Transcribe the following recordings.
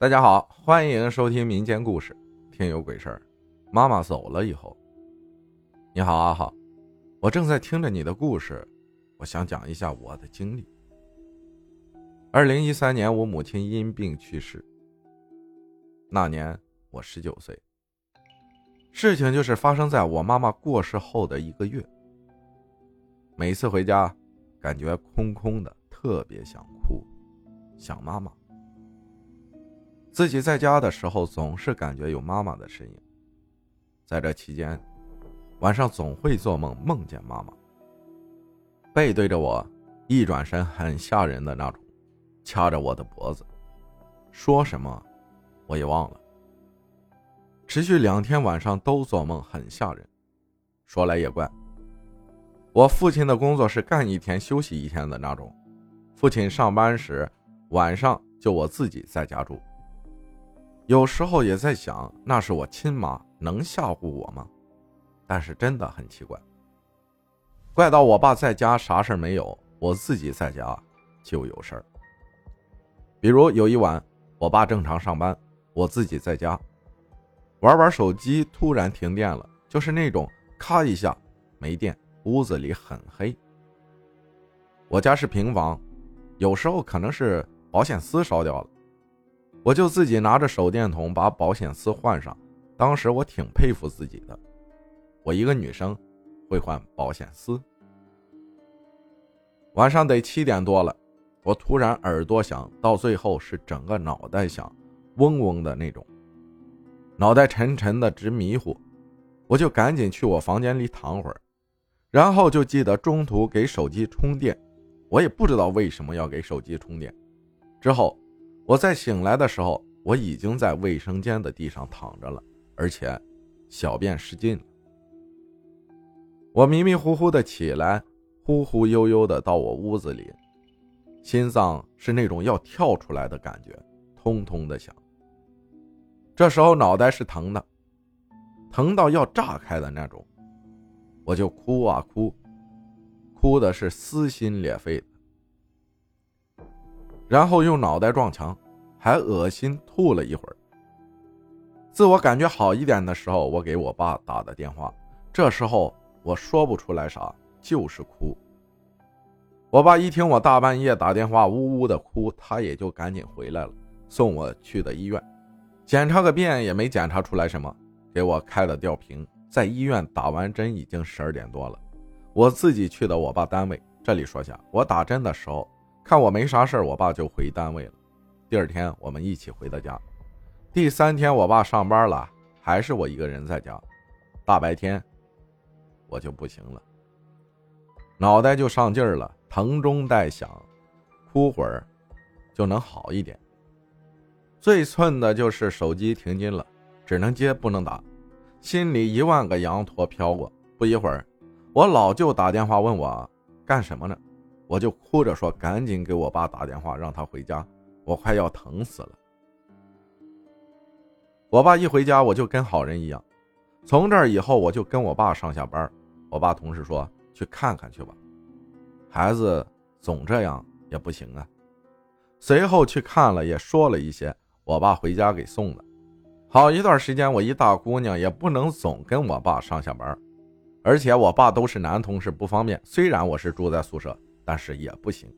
大家好，欢迎收听民间故事《天有鬼事儿》。妈妈走了以后，你好，阿浩，我正在听着你的故事，我想讲一下我的经历。二零一三年，我母亲因病去世。那年我十九岁。事情就是发生在我妈妈过世后的一个月。每次回家，感觉空空的，特别想哭，想妈妈。自己在家的时候，总是感觉有妈妈的身影。在这期间，晚上总会做梦，梦见妈妈背对着我，一转身很吓人的那种，掐着我的脖子，说什么我也忘了。持续两天晚上都做梦，很吓人。说来也怪，我父亲的工作是干一天休息一天的那种，父亲上班时晚上就我自己在家住。有时候也在想，那是我亲妈，能吓唬我吗？但是真的很奇怪，怪到我爸在家啥事没有，我自己在家就有事儿。比如有一晚，我爸正常上班，我自己在家玩玩手机，突然停电了，就是那种咔一下没电，屋子里很黑。我家是平房，有时候可能是保险丝烧掉了。我就自己拿着手电筒把保险丝换上，当时我挺佩服自己的，我一个女生会换保险丝。晚上得七点多了，我突然耳朵响，到最后是整个脑袋响，嗡嗡的那种，脑袋沉沉的直迷糊，我就赶紧去我房间里躺会儿，然后就记得中途给手机充电，我也不知道为什么要给手机充电，之后。我在醒来的时候，我已经在卫生间的地上躺着了，而且小便失禁了。我迷迷糊糊的起来，忽忽悠悠的到我屋子里，心脏是那种要跳出来的感觉，通通的响。这时候脑袋是疼的，疼到要炸开的那种，我就哭啊哭，哭的是撕心裂肺的。然后用脑袋撞墙，还恶心吐了一会儿。自我感觉好一点的时候，我给我爸打的电话。这时候我说不出来啥，就是哭。我爸一听我大半夜打电话，呜呜的哭，他也就赶紧回来了，送我去的医院，检查个遍也没检查出来什么，给我开了吊瓶。在医院打完针已经十二点多了，我自己去的我爸单位。这里说下，我打针的时候。看我没啥事我爸就回单位了。第二天我们一起回的家。第三天我爸上班了，还是我一个人在家。大白天，我就不行了，脑袋就上劲儿了，疼中带响，哭会儿就能好一点。最寸的就是手机停机了，只能接不能打，心里一万个羊驼飘过。不一会儿，我老舅打电话问我干什么呢？我就哭着说：“赶紧给我爸打电话，让他回家，我快要疼死了。”我爸一回家，我就跟好人一样。从这儿以后，我就跟我爸上下班。我爸同事说：“去看看去吧，孩子总这样也不行啊。”随后去看了，也说了一些。我爸回家给送的。好一段时间，我一大姑娘也不能总跟我爸上下班，而且我爸都是男同事，不方便。虽然我是住在宿舍。但是也不行，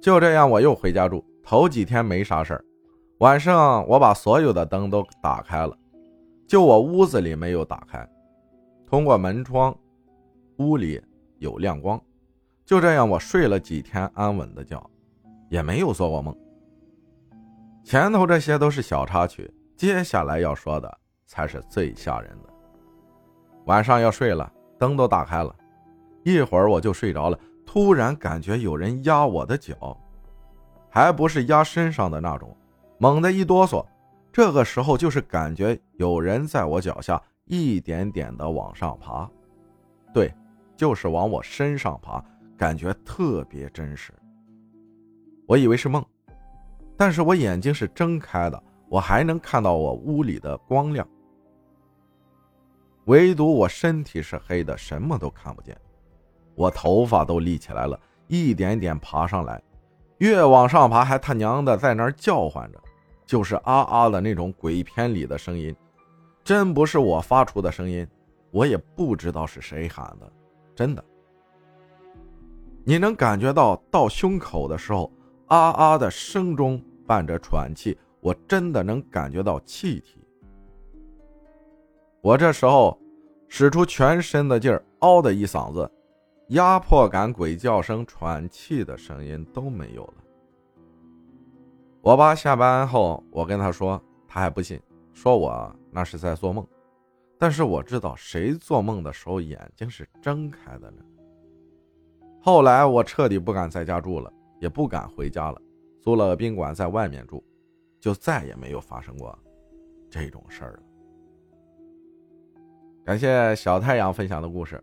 就这样我又回家住。头几天没啥事儿，晚上我把所有的灯都打开了，就我屋子里没有打开。通过门窗，屋里有亮光。就这样我睡了几天安稳的觉，也没有做过梦。前头这些都是小插曲，接下来要说的才是最吓人的。晚上要睡了，灯都打开了，一会儿我就睡着了。突然感觉有人压我的脚，还不是压身上的那种，猛地一哆嗦。这个时候就是感觉有人在我脚下一点点的往上爬，对，就是往我身上爬，感觉特别真实。我以为是梦，但是我眼睛是睁开的，我还能看到我屋里的光亮，唯独我身体是黑的，什么都看不见。我头发都立起来了，一点点爬上来，越往上爬还他娘的在那儿叫唤着。就是啊啊的那种鬼片里的声音，真不是我发出的声音，我也不知道是谁喊的，真的。你能感觉到到胸口的时候，啊啊的声中伴着喘气，我真的能感觉到气体。我这时候使出全身的劲儿，嗷的一嗓子，压迫感、鬼叫声、喘气的声音都没有了。我爸下班后，我跟他说，他还不信，说我那是在做梦。但是我知道，谁做梦的时候眼睛是睁开的呢？后来我彻底不敢在家住了，也不敢回家了，租了宾馆在外面住，就再也没有发生过这种事儿了。感谢小太阳分享的故事，